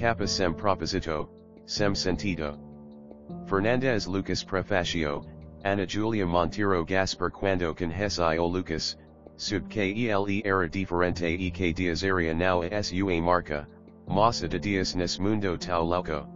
Kappa sem proposito, sem sentido. Fernandes Lucas Prefacio, Ana Julia Montero Gaspar Quando Conhece o Lucas, sub KELE era diferente e que dias area now a sua marca, massa de dias nes mundo tau louco.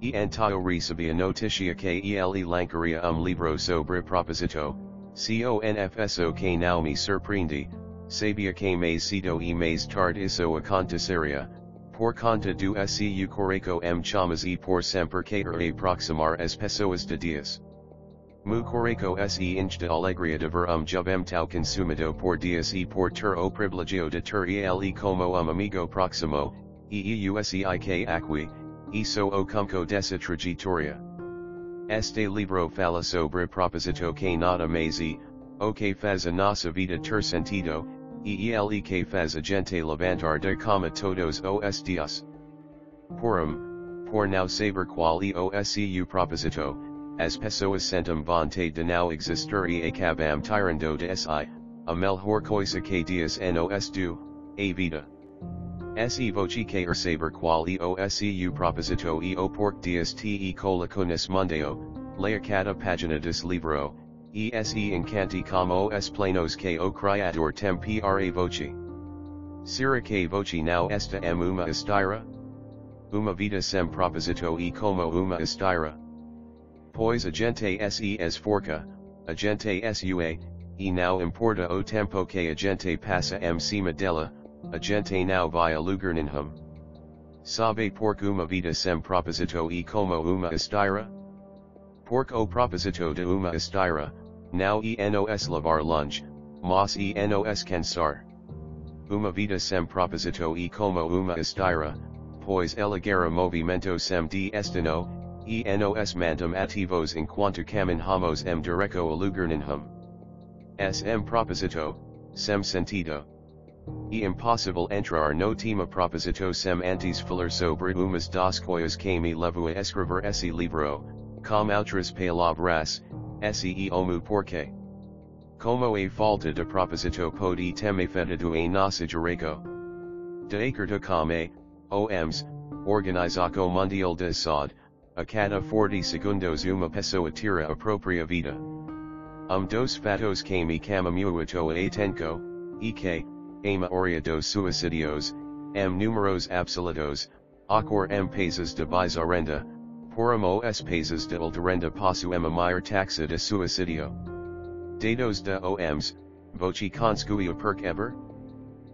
E antayo recibia noticia KELE ele lancaria um libro sobre proposito, confso que não me surpreende, sabia que mais cedo e mais tarde isso aconteceria, por conta do seu coreco m chamas e por sempre querer aproximar as pessoas de dias. Mu coreco se inch de alegria de ver um jubem tal consumido por dias e por ter o privilegio de ter ele como um amigo próximo, e euseic aqui, e so o cumco dessa trajetória. Este libro fala sobre proposito que nada e, o que faz a nossa vida ter sentido, e ele que faz a gente levantar de cama todos os dias. Porum, por não saber qual e o seu proposito, as pessoas sentem vontade de não existir e acabam tirando de si, a melhor coisa que dias nos do, a vida. Se voce quer er saber qual e o seu proposito e o por dias te coloco nesse mundeo, leia cada página des livro, e se encanti como os planos que o criador tem pra voce. Será que voce não esta em uma estira? Uma vida sem proposito e como uma estira? Pois a gente se esforca, a gente sua, e não importa o tempo que a gente passa em cima dela, a gente não vai a lugar nenhum. Sabe por uma vida sem proposito e como uma estira? Porque o proposito de uma estira, now enos lavar lunge, mas enos cansar. Uma vida sem proposito e como uma estira, pois elegera movimento sem destino, enos mantum ativos enquanto caminhamos em direco a lugar. Sem proposito, sem sentido. E impossible entrar no tema proposito sem antes falar sobre umas das coisas que me levo a escrever esse livro, com outras palavras, se omu porque. Como a falta de proposito pode ter afetado a nossa direito. De acordo com a, OMS, Organização Mundial de Saúde, a cada 40 segundos uma pessoa tira a vida. Um dos fatos que me chama muito a atenção, e que, a dos suicidios, m números absolutos, acor m países de baixa Porum os países de alta renda possuem a maior taxa de suicidio. Dados de OMS, voce conscuio perc ever?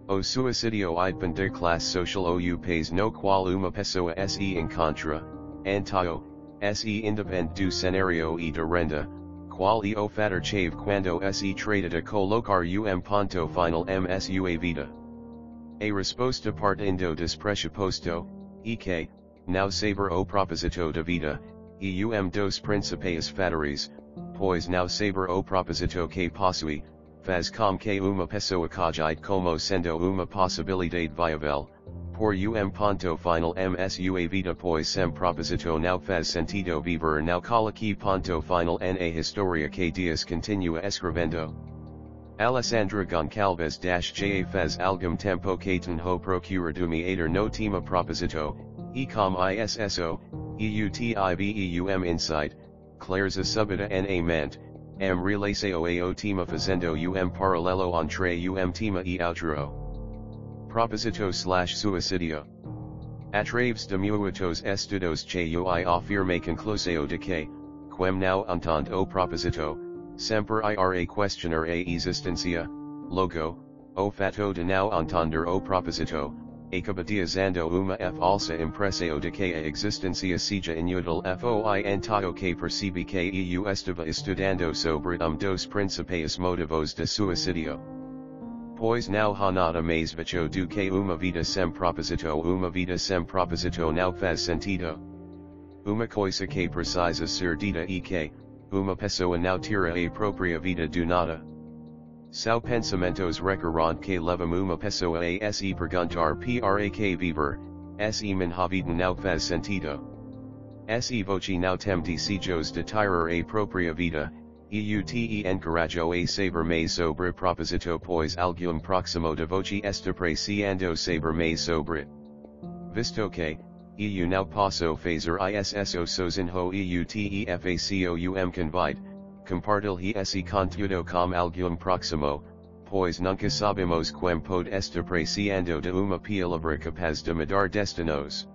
O suicidio idpan de classe social ou país no qual uma pessoa se encontra, antio, se independ do cenario e de renda, qual e o fator chave quando se trata de colocar um ponto final msua vida. A resposta partindo des pressuposto, e que, now saber o proposito de vida, eum dos principais fatores, pois now saber o proposito que possui, faz com que uma pessoa cogite como sendo uma possibilidade viável, por um ponto final msua vida pois sem proposito não faz sentido viver não coloque ponto final na historia que dias continua escrevendo. Alessandra Goncalves ja faz algum tempo que tenho procurado me ater no tema proposito, Ecom ISSO, EUTIBEUM Insight, Claire's a subida na ment, M relação ao tema fazendo um paralelo entre um tema e outro. Proposito slash suicidio. Atraves de muitos estudos que ui afirme conclusão de que, quem não entende o proposito, sempre irá questionar a existência, logo, o fato de não entender o proposito, acabadiazando uma F falsa impressão de que a existência seja inútil foi antao que percebi que eu estava estudando sobre um dos principais motivos de suicidio. Pois não há nada mais vejo do que uma vida sem proposito uma vida sem proposito não faz sentido. Uma coisa que precisa ser dita e que, uma pessoa não tira a própria vida do nada. Sao pensamentos recorrent que levam uma pessoa a se perguntar que viver, se minha não faz sentido. Se voce não tem desejos de tirar a própria vida, eute encorajo a saber mais sobre proposito pois algum próximo de voce está apreciando saber mais sobre. Visto que, EU now paso phaser ISSO sozinho EU TEFACOUM convite, compartil esse contudo com algum proximo, pois nunca sabemos quem pode estar preciando de uma palavra capaz de mudar destinos.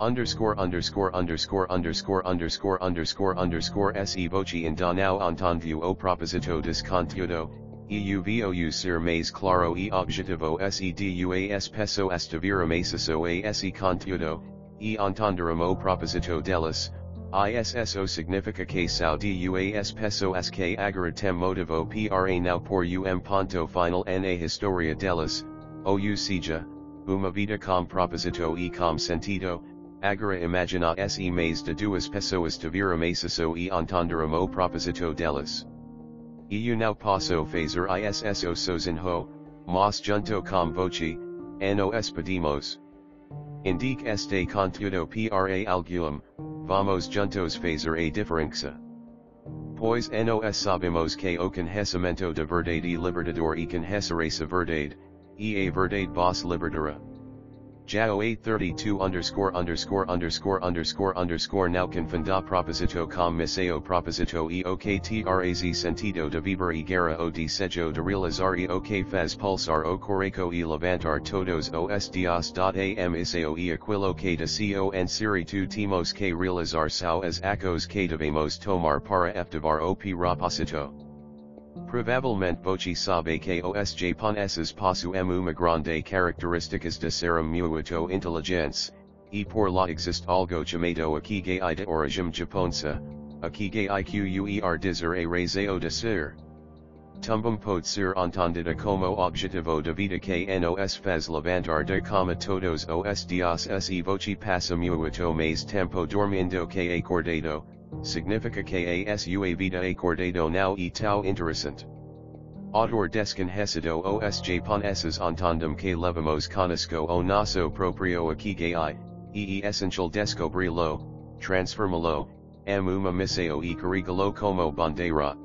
Underscore underscore underscore underscore underscore underscore underscore se voce in now entendu o proposito descontudo, EUVOU ser mais claro e objetivo SEDUAS peso estivera maciço a esse conteúdo, e entenderem o proposito delas, ISSO significa que sao DUAS peso es que agora tem motivo para now por um ponto final na historia delas, ou seja, uma vida com proposito e com sentido, agora imagina se mais de duas pessoas tiveram maciço e entenderem o proposito delas. EU now paso fazer ISSO sozinho, mas junto com voce, nos pedimos. Indique este conteúdo para algum, vamos juntos fazer a diferença. Pois nos sabemos que o conhecimento de verdade libertador e conhecer essa verdade, e a verdade vos libertará. João 832 underscore underscore underscore underscore underscore now confunda proposito com miseo proposito e ok traz sentido de viver e guerra o desejo de realizar e ok faz pulsar o coreco e levantar todos os dias. Am iseo e aquilo que deseo siri tu timos que realizar sao as acos que devemos tomar para efetivar o propósito. Provavelmente voce sabe que os japoneses possuem uma grande características de ser muito inteligentes, e por lá existe algo chamado ikigai de origem japonesa, ikigai quer dizer a razão de ser. Tumbum pode ser entendida como objetivo de vida que nos faz levantar de cama todos os dias e voce passa muito mais tempo dormindo que acordado, significa que a sua vida acordado não e tão interessante. Autor desconhecido os japoneses entendem que levamos conosco o nosso proprio ikigai, e essential descobri-lo, transforma-lo, am uma missão e carregalo como bandeira.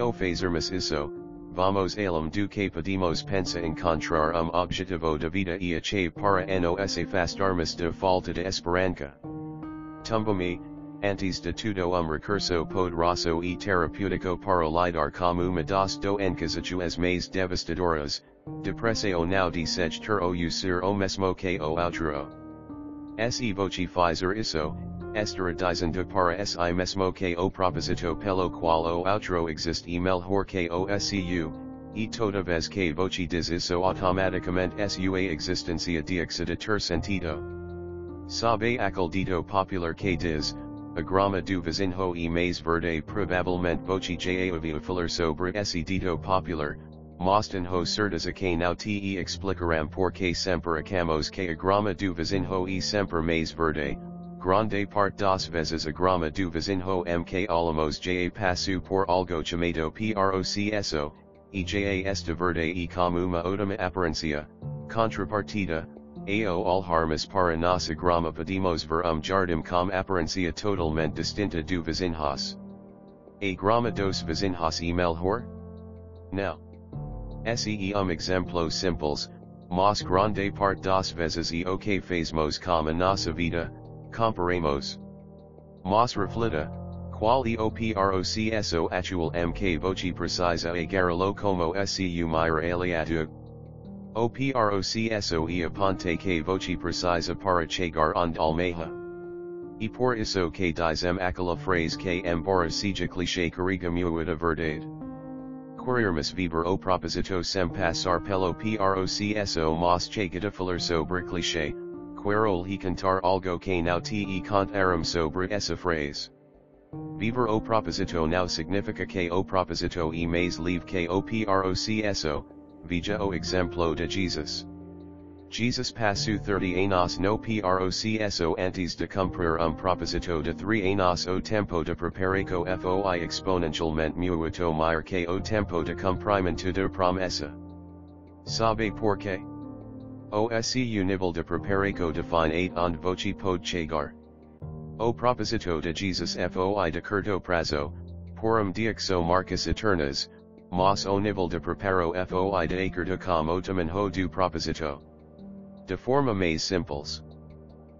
Ao fazermos isso, vamos além do que pedimos pensa encontrar um objetivo de vida e achei para nos afastarmos de falta de esperança. Tumbumi, antes de tudo um recurso poderoso e terapêutico para lidar com uma das doenças as mais devastadoras, depressão não desejo ter ou ser o mesmo que o outro. Se voce fazer isso, estará dizendo para si mesmo que o propósito pelo qual o outro existe e melhor que o seu, e toda vez que voce diz isso automaticamente sua existência de ter sentido. Sabe aquele dito popular que diz, a grama do vizinho e mais verde provavelmente voce já falar sobre esse dito popular, Mostinho certeza que não te explicaram porque sempre acamos que a grama do vizinho e sempre mais verde, grande parte das vezes a grama do vizinho mk alamos ja passo por algo chamado processo, e ja esta verde e como uma ótima aparência, contrapartida, Ao alharmas para nossa grama pedimos ver um jardim com aparência totalmente distinta do vizinhos. A grama dos vizinhos e melhor? Não. Se um exemplo simples, mas grande parte das vezes e o que fazemos com a nossa vida, comparemos. Mas reflita, qual e o processo atual mk voce precisa agarralo como su mira aliado. O aponte que voce precisa para chegar onde almeja. E por isso que dizem aquela frase que embora seja cliché carrega muita verdade. Querermos viver o propósito sem passar pelo PROCSO mas chega falar sobre cliché, querol he cantar algo que não te contaram sobre essa frase. Viver o propósito não significa que o propósito e mais livre que Veja o exemplo de Jesus. Jesus passou 30 anos no processo antes de cumprir um propósito de 3 anos o tempo de preparaco foi exponencialmente muito maior que o tempo de cumprimento da promessa. Sabe por quê? O seu nível de preparaco define 8 onde voce pode chegar. O propósito de Jesus foi de curto prazo, por um diaxo marcas eternas, mas o nível de preparo foi de acordo com o tamanho do propósito. De forma mais simples.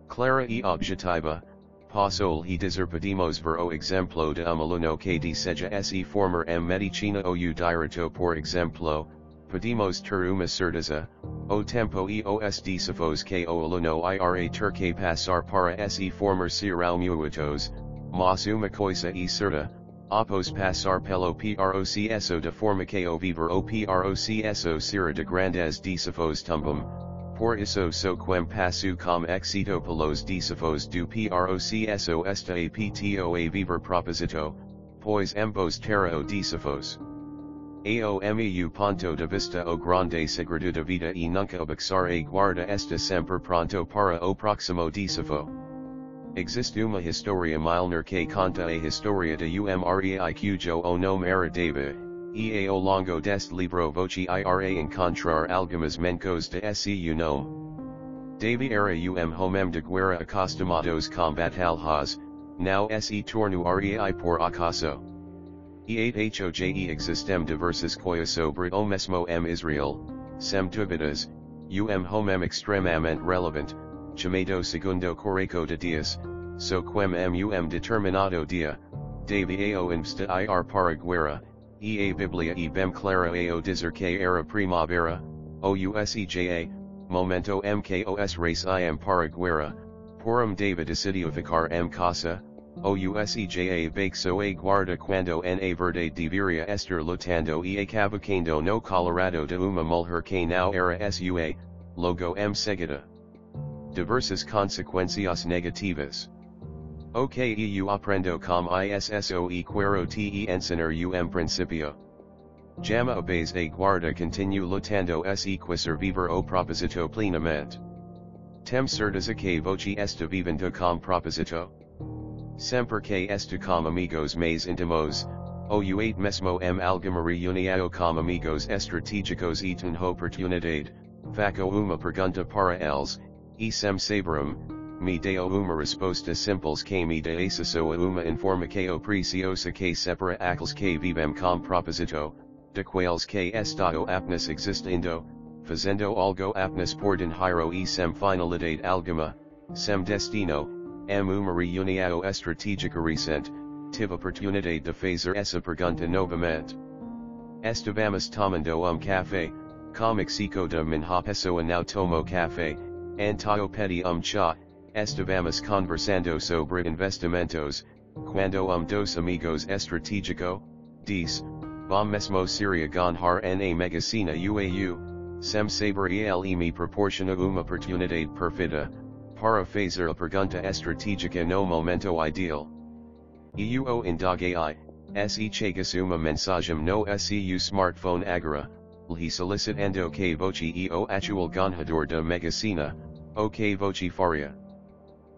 Clara e objetiva, Pasol he pedimos ver o exemplo de um amaluno que de seja se former em medicina ou direto por exemplo, pedimos ter uma certeza, o tempo e os disafos que o aluno ira ter que passar para se former serão muitos, mas uma coisa e certa, após passar pelo processo de o viver o processo será de grandes disafos também, por isso so quem passo com exito pelos desafios do processo esta apto a viver proposito, pois ambos terá o desafios. AOMEU ponto de vista o grande segredo da vida e nunca obixar a guarda esta sempre pronto para o próximo desafio. Existe uma historia milner que conta a historia de umrei cujo o nome era David. E ao longo deste livro voce ira encontrar algumas mencos de se esse nome. Davi era um homem de guerra acostumados com batalhas, now se torno rei por acaso. E8hoje existem diversas coisas sobre o mesmo em Israel, sem dúvidas, um homem extremamente relevant, chamado segundo correco de dias, so quem um determinado dia, Davi ao investa ir para guerra, e a Biblia e bem clara ao dizer que era primavera, o useja, momento mkos race im para guerra, porum David decidiu ficar em casa, o useja baxo a guarda quando na Verde deveria Ester lutando e acabacando no Colorado de uma mulher que não era sua, logo M. seguida. Diversas consequências negativas. OKEU aprendo com ISSO e quero te ensinar um principio. Jama obeis a guarda continuo lutando se quisser viver o proposito plenamente. Tem certeza que voce esta vivendo com proposito? Sempre que esta com amigos mais intimos, o u8 mesmo m alguma reunião com amigos estratégicos e tem oportunidade, faco uma pergunta para eles, e sabrum, me deo uma resposta simples que me de acesso a uma informação preciosa que separa aqueles que vivem com propósito, de quales que estado apnas existindo, fazendo algo apnas por dinheiro e sem finalidade alguma, sem destino, em uma reunião estratégica recente, tive oportunidade de fazer essa pergunta novamente. Estivamos tomando um café, com Mexico de minha pessoa não tomo café, antio pedi um chá, Estivamos conversando sobre investimentos, quando um dos amigos estratégico, diz, bom mesmo seria ganhar na Mega-Sena uau, sem saber ele me proporciona uma oportunidade perfeita, para fazer a pergunta estratégica no momento ideal. Eu indagai, se chegas uma mensagem no seu smartphone agora, lhe solicitando que voce e o actual ganhador da Mega-Sena, o que voce faria.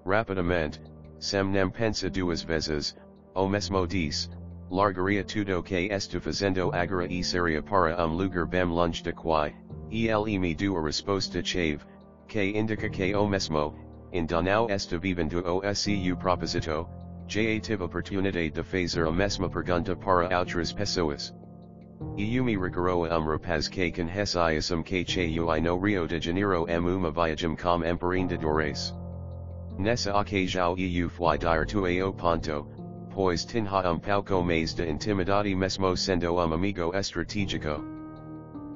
Rapidamente, sem nem pensa duas vezes, o mesmo diz, largaria tudo que está fazendo agora e seria para um lugar bem longe de quai, ele me deu a resposta chave, que indica que o mesmo, ainda não está vivendo o seu proposito, já tive oportunidade de fazer a mesma pergunta para outras pessoas. E me recarou a um rapaz que conhecia que no Rio de Janeiro em uma viagem com empreendedores. Nessa ocasião eu fui dar tu ao ponto, pois tinha um pouco mais de intimidade mesmo sendo um amigo estratégico.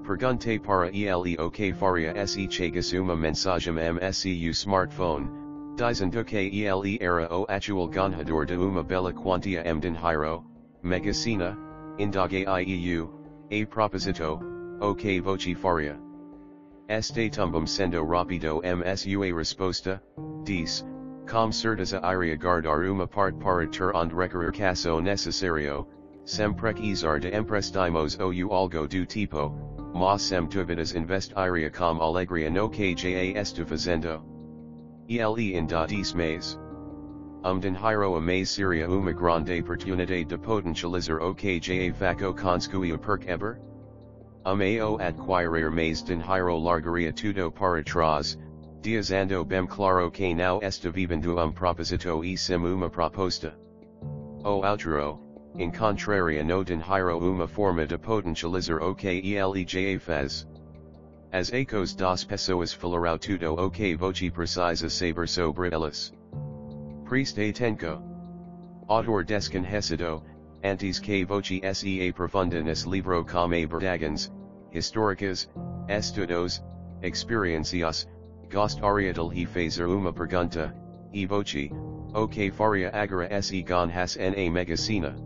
Perguntei para ele o que faria se chegas uma mensagem msu smartphone, dizendo que ele era o atual ganhador de uma bela quantia em dinheiro, Mega-Sena, indaguei eu, a propósito, o que voce faria. Este tumbum sendo rapido msu a resposta, diz, com certeza iria guardar uma parte para ter requerir caso necessario, sem precisar de emprestimos ou algo do tipo, mas sem dúvidas investiria com alegria no que já está fazendo. Ele ainda diz mais. Um dinheiro a mais seria uma grande oportunidade de potencializar o que já faco conscuio perk ever? Ao adquirir mais dinheiro largaria tudo para trás, Diazando bem claro que não está vivendo um propósito e sim uma proposta. O outro, encontraria no dinheiro uma forma de potencializar o que. As ecos das pessoas falarão tudo o que voce precisa saber sobre elas. Preste atenco. Autor desconhecido, antes que voce se aprofunda nesse livro como verdades, históricas, estudos, experiencias, gostaria de lhe fazer uma pergunta, e voce, o que faria agora se ganhasse na Mega-Sena.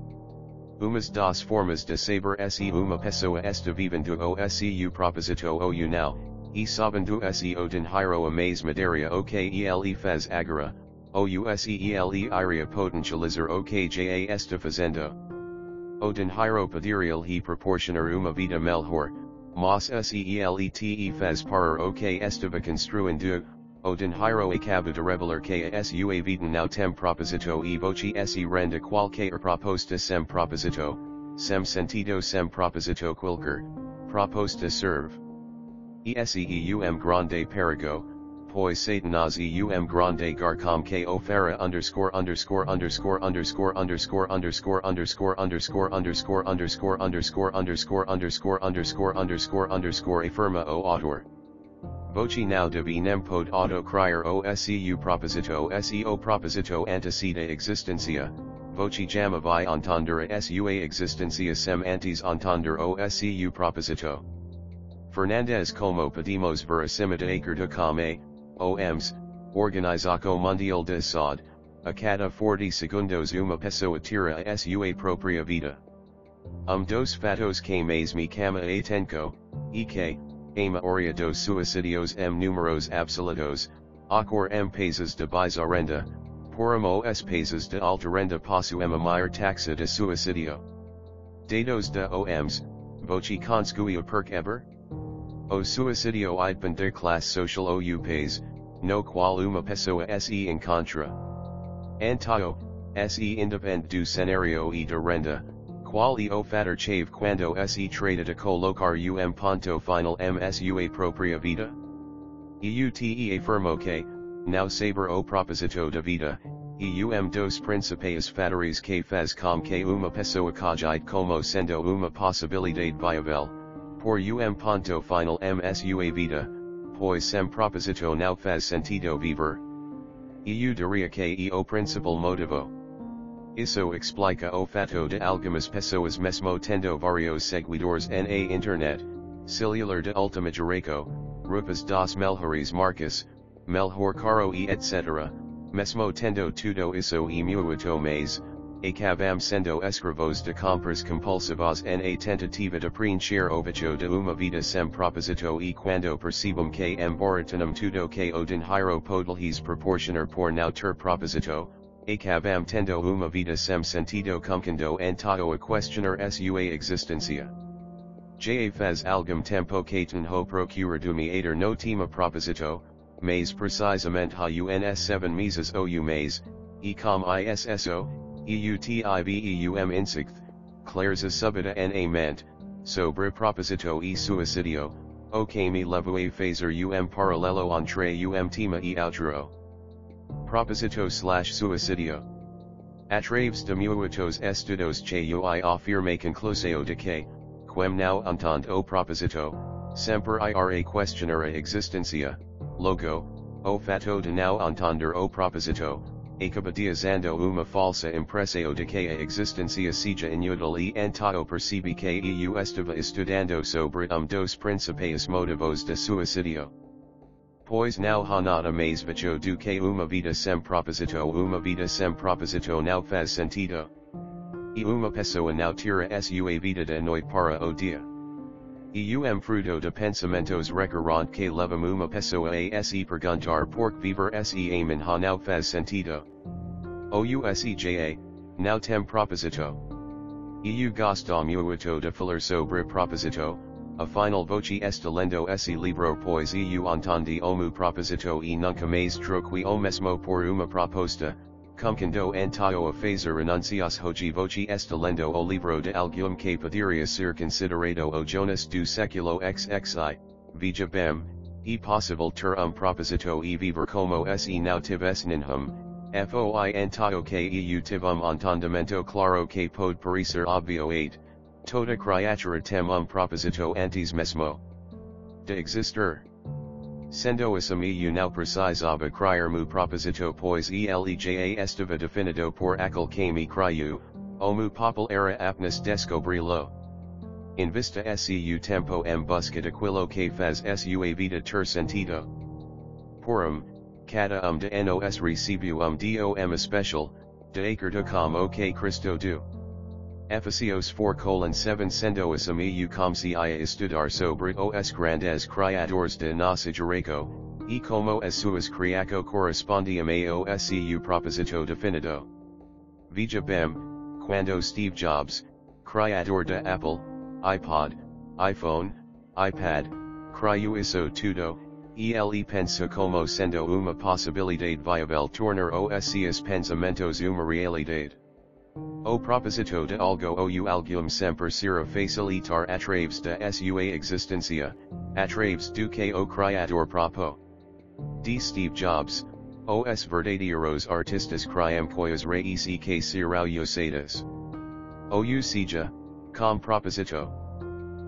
Umas das formas de saber se uma pessoa está vivendo o seu proposito ou não, e sabendo se o dinheiro a mais madeira o que ele faz agora, OUSEELE IRIA potentializer OKJA esta fazenda. Odin hyropatherial he proportioner uma vita melhor, mas seelete fez parer ok estava construindo, Odin hyro acaba de revelar que a now tem proposito e voce se renda qualquer proposta sem proposito, sem sentido sem proposito qualquer, proposta serve. E s e u m grande perigo, pois Satanás eum grande garcom que ofera underscore underscore underscore underscore underscore underscore underscore underscore underscore underscore underscore underscore underscore underscore underscore underscore afirma o autor. Voci now deve nem pod auto criar o seu proposito seo proposito antecede existencia, voci jama vi entender sua existencia sem antes entender o seu proposito. Fernandes como pedimos verisimita acerca como, OMS, Organização Mundial de Saúde, a cada 40 segundos uma pessoa tira a sua própria vida. Um dos fatos que mais me chama a atenção, e que, a maioria dos suicidios m números absolutos, ocorre m países de baixa renda, poramo os países de alta renda possuem a maior taxa de suicidio. Dados de OMS, voce conscuia per ever? O suicidio idpan de classe social ou país, no qual uma pessoa se encontra. Antao, se independe do cenário e de renda, qual e o fator chave quando se trata de colocar um ponto final msua própria vida? EUTE afirmo que, now saber o proposito da vida, eum dos principais fatores que faz com que uma pessoa cogite como sendo uma possibilidade viável, por um ponto final msua vida, pois sem proposito não faz sentido viver. Eu diria que o principal motivo. Isso explica o fato de algumas pessoas mesmo tendo vários seguidores na internet, celular de última geração, rupas das melhores marcas, melhor caro e etc., mesmo tendo tudo isso e muito mais, acabam sendo escravos de compras compulsivas na tentativa de preencher o vacío de uma vida sem proposito e quando percebam que embora tudo que o dinheiro pode lhes proporcionar por não ter proposito, acabam tendo uma vida sem sentido começando então a questionar sua existência. Já faz algum tempo que tenho procurado me ater no tema proposito, mas precisamente ha uns 7 meses ou mês, e com isso, EUTIVEUM insicht, clares a subita na ment, sobre proposito e suicidio, o que me levo a fazer um paralelo entre um tema e outro. Proposito slash suicidio. Atraves de muitos estudos que eu afirme conclusão de que, quem não entende o proposito, sempre irá questionar a existência, logo, o fato de não entender o proposito, acabadiazando uma falsa impressão de que a existência seja inútil e então percebe que eu estava estudando sobre um dos principais motivos de suicidio. Pois não há mais vacio do que uma vida sem proposito uma vida sem proposito não faz sentido. E uma pessoa não tira sua vida de noite para o dia. Um fruto de pensamentos recorrente que levam uma pessoa a se perguntar por que viver se amen ha não faz sentido. OUSEJA, não tem proposito. Eu gosto muito de falar sobre proposito, afinal voce está lendo esse livro pois eu entendi o meu proposito e nunca mais troquei o mesmo por uma proposta, Comquando Antio a fazer renuncias hoje voce estelendo o livro de algum que poderia ser considerado o Jonas do século XXI, veja bem, e possible ter um proposito e viver como se não tivesse nenhum, foi Antio que eu tive entendimento claro que pode parecer obvio 8, toda criatura tem um proposito antes mesmo. de exister. Sendo asum eu now precisava criar mu proposito pois eleja estava definido por aquel que me criou, o mu popul era apnes descobrilo. In vista seu tempo em busca daquilo que faz sua vida ter sentido. Porum, cada um de nos recebeu um dom especial, de acordo com o que Cristo do. Efésios 4 colon 7 sendo asum eu como se ia estudar sobre os grandes criadores de nossa geração, e como as suas criaco correspondiam ao seu proposito definido. Veja bem, quando Steve Jobs, criador da Apple, iPod, iPhone, iPad, criou isso tudo, ele pensa como sendo uma possibilidade viável tornar os seus pensamentos uma realidade. O proposito de algo ou algum semper será facilitar através da sua existência, através do que o criador propô. D. Steve Jobs, os verdadeiros artistas criam coisas reis e que serão usadas. Ou seja, com proposito.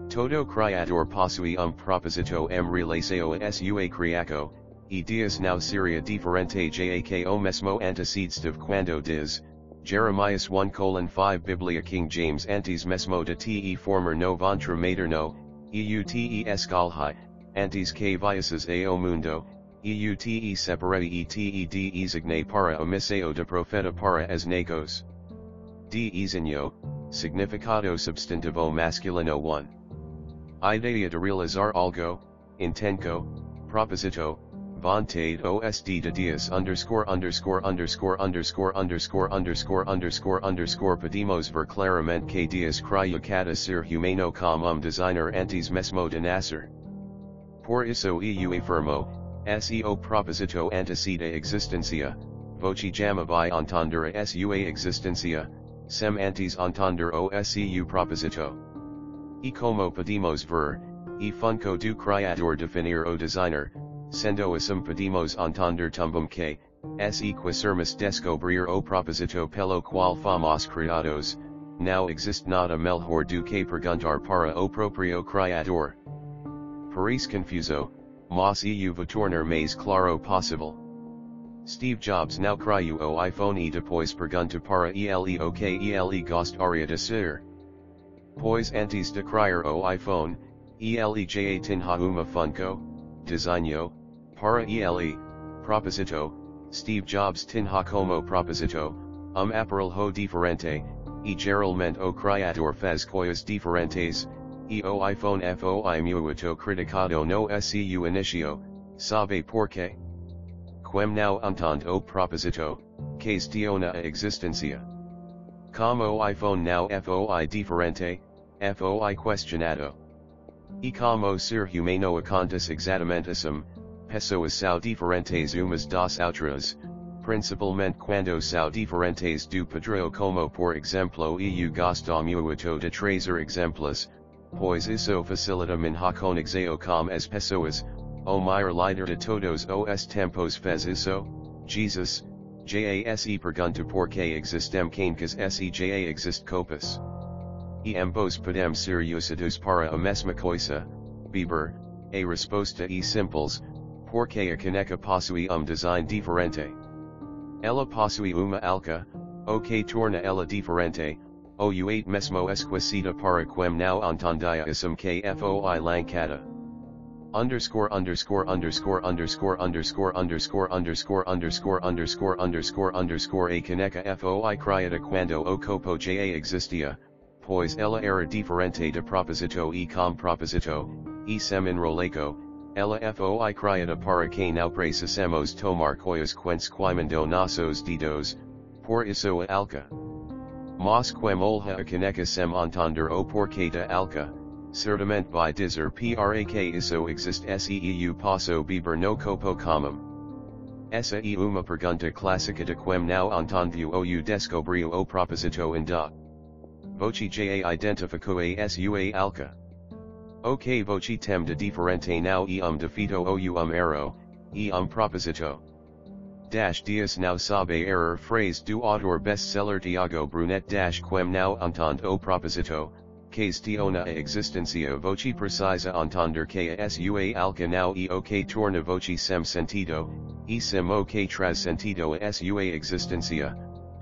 Todo criador possui um proposito em relação a sua criaco, e dias não seria diferente ja que o mesmo antecedeve quando diz, Jeremias 1 colon 5 Biblia King James antes mesmo de te former no ventre materno, eute escalhi, antes que viases ao mundo, eute separei e te designe para o de profeta para as negos. Designo, significado substantivo masculino 1. Idea de realizar algo, intenco, proposito, vontade OSD de underscore underscore underscore underscore underscore underscore underscore underscore pedimos ver claramente que dias cryo cada ser humano como um designer antes mesmo de nascer. Por isso eu afirmo, SEO proposito antecede existencia, voce jama vai entender a sua existencia, sem antes entender o SEU proposito. E como pedimos ver, e funco do criador definir o designer, sendo asum pedimos entender tumbum que, es equisermus descobrir o proposito pelo qual fomos criados, now exist nada melhor do que perguntar para o proprio criador. Paris confuso, mas eu vou mais claro possível. Steve Jobs now criou o iPhone e depois pergunta para ele o que ele gostaria de ser. Pois antes de criar o iPhone, ele já tinha uma funko, designo, para ele, proposito, Steve Jobs tinha como proposito, um aparelho diferente, e geralmente o criador faz coisas diferentes, e o iPhone foi muito criticado no seu inicio, sabe por quê? Quem não entende o proposito, questiona a existência. Como iPhone não foi diferente, foi questionado. E ser humano acontece exatamente assim, pessoas são diferentes umas das outras, principalmente quando são diferentes do padrão como por exemplo eu gosto muito de trazer exemplos, pois isso facilita minha conexão com as pessoas, o maior líder de todos os tempos fez isso, Jesus, JASE pergunta por que existem cancas SEJA exist copas. E ambos podemos ser usados para a mesma coisa, Bieber, a resposta e simples, porque a caneca possui um design diferente. Ela possui uma alca, o que torna ela diferente, o u8 mesmo esquisita para quem não entendia isum que foi lancada. Underscore underscore underscore underscore underscore underscore underscore underscore underscore underscore underscore a caneca foi criada quando o copo ja existia, pois ella era differente de proposito e com proposito, e sem enroleco, ela foi criada para que não precisamos tomar coisas quentes quimando nossos dedos, por isso a alca. Mas quem olha a caneca sem entender o porquê da alca, certamente vai dizer para que isso existe seu passo beber no copo comum. Essa é uma pergunta clássica de quem não entendeu ou descobriu o proposito da. Voce ja identificou a sua alca. Ok voci tem de diferente now e um defeito ou um erro, e um proposito. Dash dias now sabe error phrase do autor bestseller Tiago Brunet dash quem now entende o proposito, questiona a existencia voci precisa entender que a sua alcanau e o que torna voci sem sentido, e sem o que traz sentido a sua existencia,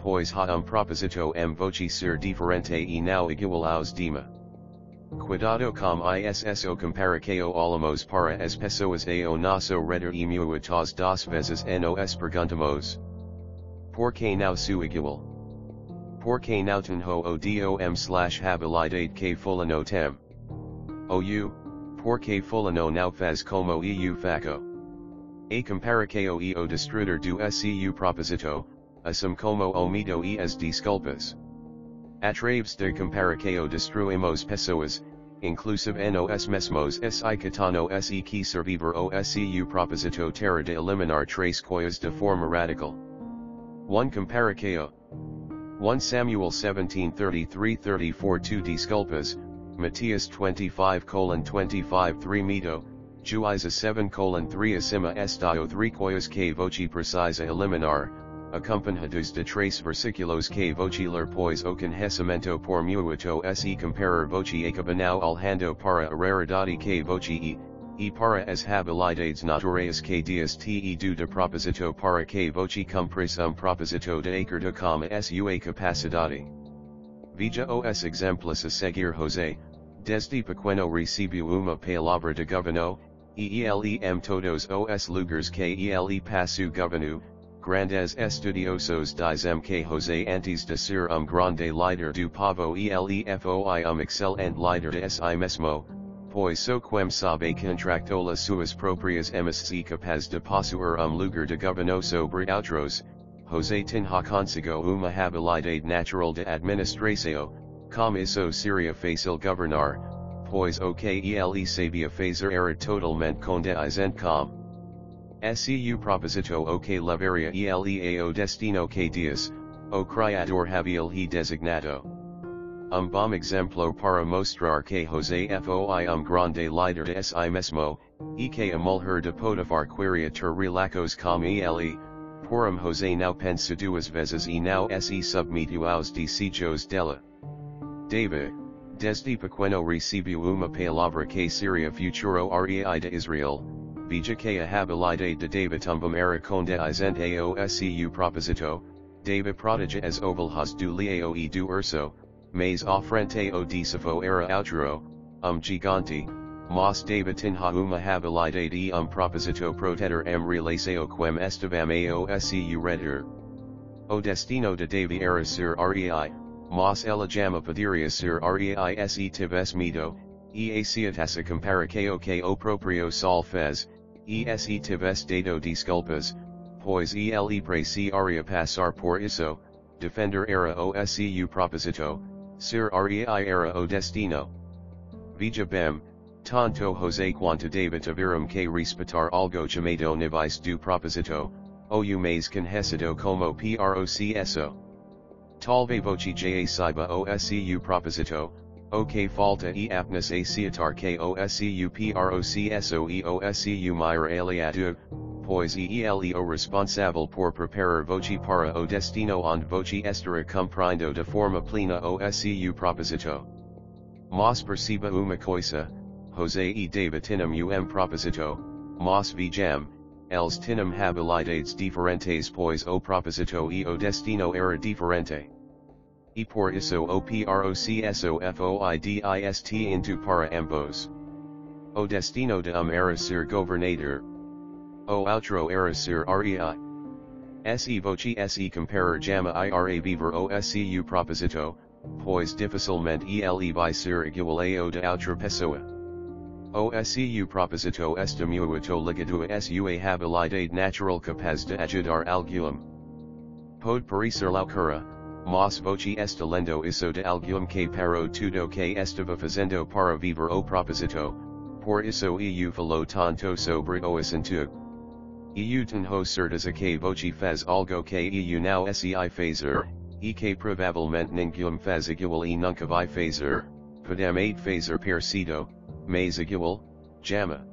pois ha um proposito em voci ser diferente e não igual dema. Cuidado com isso comparação olamos para as pessoas a o nosso redor e muitas das vezes nos perguntamos. Por que não sou igual? Porque não tenho o dom slash habilidade que fulano tem. Ou, porque fulano não faz como eu faco. A comparação e o destruidor do seu proposito, assim como o mito e. Através de comparação destruimos pessoas, inclusive nos mesmos si catano se que servir o seu proposito terra de eliminar tres coisas de forma radical. 1 Comparação 1 Samuel 17:33-34 2 Desculpas, Matthias 25 colon 25 3 Mito, Juíza 7 colon 3 Acima estio 3 coias que voci precisa eliminar, acompanhados de tres versículos que ler pois o conhecimento por muito se comparar voci acabanao alhando para a raridade que voci e, e para as habilidades naturais que dias te do de proposito para que voce cumpris um proposito de acordo com sua capacidade. Veja os exemplos a seguir José, desde pequeno recebeu uma palavra de governo, e elem todos os lugares que ele passou governo, grandes estudiosos dizem que José antes de ser um grande líder do povo ele foi um excelente líder de si mesmo, pois so quem sabe contractola suas próprias MSC capaz de possuir um lugar de governo sobre outros, José tinha consigo uma habilidade natural de administração, como isso seria fácil governar, pois o que ele sabia fazer era totalmente com. SCU proposito o que levaria ele ao destino que dias, o criador havia he designado. Um bom exemplo para mostrar que José foi um grande líder de si mesmo, e que a mulher de Potifar queria ter relações com ele, porém José não pensa duas vezes e não se submeteu aos desejos dela. David, desde pequeno recebeu uma palavra que seria futuro rei de Israel, veja que a habilidade de David também era condizente ao seu proposito, David prodigia as ovelhas do leao e do urso, mas ofrente o disifo era outro, um gigante, mas David tinha uma habilidade e um proposito protetor em relação quem estavam ao seu redor. O destino de David era ser rei, mas ela jama poderia ser rei se tivesse medo, e a comparação que o proprio sol fez, e se tivesse dado desculpas, pois ele precisaria passar por isso, defender era o seu proposito, Sir rei era o destino. Veja bem, tanto José quanto David tiveram que respeitar algo chamado niveis do proposito, ou mais conhecido como processo. Talvez voce ja saiba o seu proposito, o que falta e apenas a citar que o seu processo e o seu maior pois por preparar voce para o destino onde voce estará cumprindo de forma plena o seu proposito. Mas perceba uma coisa, José e tinham um proposito, mas vejam, els tinham habilidades diferentes pois o proposito e o destino era diferente. E por isso o processo into para ambos. O destino de um ser governador. O outro era rei. Se voce se comparar jama ira viver o seu proposito, pois dificilmente ele vai ser igual de outra pessoa. O seu proposito está muito ligado a sua habilidade natural capaz de ajudar alguém. Pode parecer loucura, mas voce está lendo isso de alguém que parou tudo que estava fazendo para viver o proposito, por isso eu falou tanto sobre o assunto. EU tenho certeza que voce faz algo que EU não sei fazer, e que provavelmente ninguém faz igual e nunca vai fazer, podemos fazer parecido, mas igual, jama.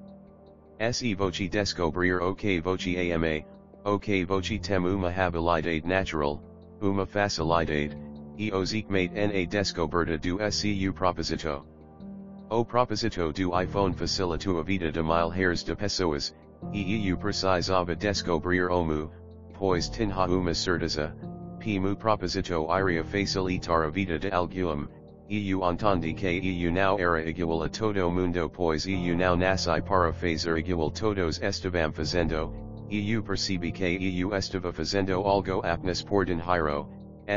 Se voce descobrir o que voce ama, o que voce tem uma habilidade natural, uma facilidade, e o mate na descoberta do SCU proposito. O proposito do iPhone facilito a vida de mil hairs de pessoas, e eu precisava descobrir omu, pois tinha uma certeza, p mu proposito iria facilitar a vida de algum, eu entendi que eu não era igual a todo mundo pois eu não nasci para fazer igual todos estavam fazendo, eu percebi que eu estava fazendo algo apenas por dinheiro,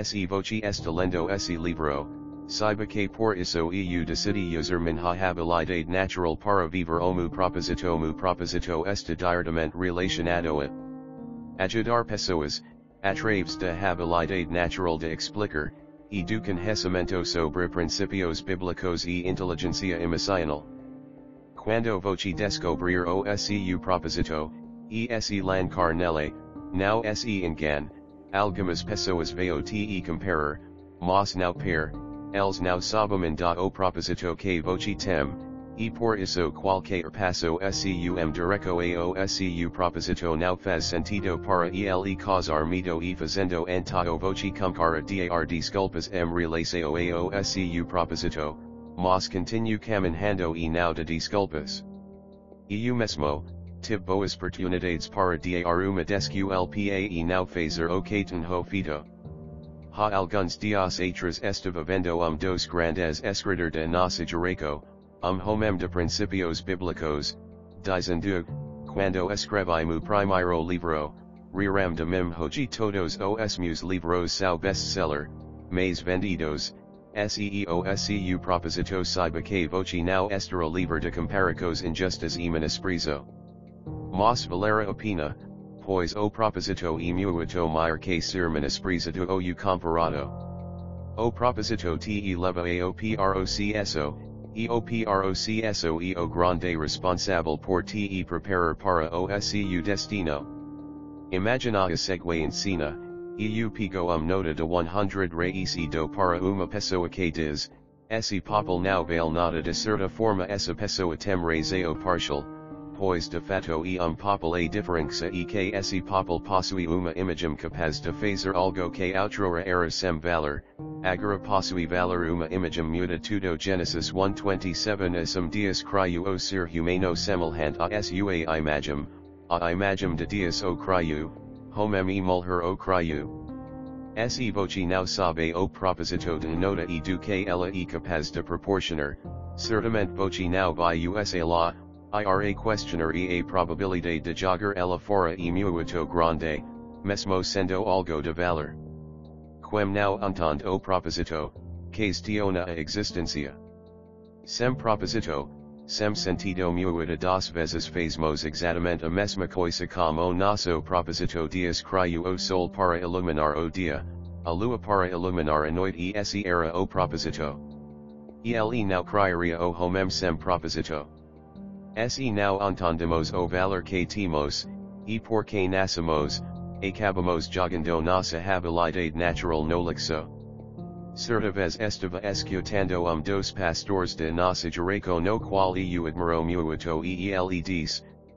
se voce estalendo esse livro, saiba que por isso eu decidi usar minha habilidade natural para viver omu proposito mu proposito está diretamente relacionado a ajudar pessoas, através da habilidade natural de explicar, e do conhecimento sobre principios bíblicos e inteligência emocional. Quando voce descobrir o SCU proposito, e se lancar nele, não se engan, algumas pessoas vote comparar, mas não per, eles não sabem da o proposito que voce tem, e por isso qualquer er passo SCUM directo ao SCU proposito now faz sentido para ele causar medo e fazendo então voce compara dar desculpas em relação ao SCU proposito, mas continue caminhando e não de desculpas. Eu mesmo, tive boas oportunidades para dar uma desculpa e não fazer o que tenho feito. Ha alguns dias atrás estava vendo um dos grandes escritores de nossa geração, um homem de principios bíblicos, dizendo, quando escrevi mu primeiro livro, riram de mim hoje todos os meus livros são best-seller, mais vendidos, SEO SCU proposito saiba que voce não estará livre de comparicos injustas e menosprezo. Mas Valera opina, pois o proposito e muito maior que ser menosprezado ou comparado. O proposito te leva ao processo, e o processo e o grande responsável por te preparar para o seu destino. Imagina a seguinte eu pigo um nota de 100 reis e do para uma pessoa que diz, esse papel não vale nada de certa forma essa pessoa tem razão parcial, pois de fato e um papel a diferença e que esse papel possui uma imagem capaz de fazer algo que outrora era sem valor, agora possui valor uma imagem muda tudo Genesis 1:27 Esum Deus criou o ser humano semelhante a sua imagem, a imagem de Deus o criou, homem e mulher o criou. Se voce não sabe o proposito de nota e do que ela é capaz de proporcionar, certamente voce não vai usa lá, ira questioner e a probabilidade de jogar ela fora e muito grande, mesmo sendo algo de valor. Quem não entende o proposito, questiona a existência. Sem proposito, sem sentido muito das vezes fazemos exatamente a mesma coisa como nosso proposito Deus criou o sol para iluminar o dia, a lua para iluminar a noite e esse era o proposito. Ele não criaria o homem sem proposito. Se não entendemos o valor que temos, e por que nascemos, acabamos jogando nossa habilidade natural no lixo. Certa vez estava escutando um dos pastores de nossa geração no qual eu admiro muito e ele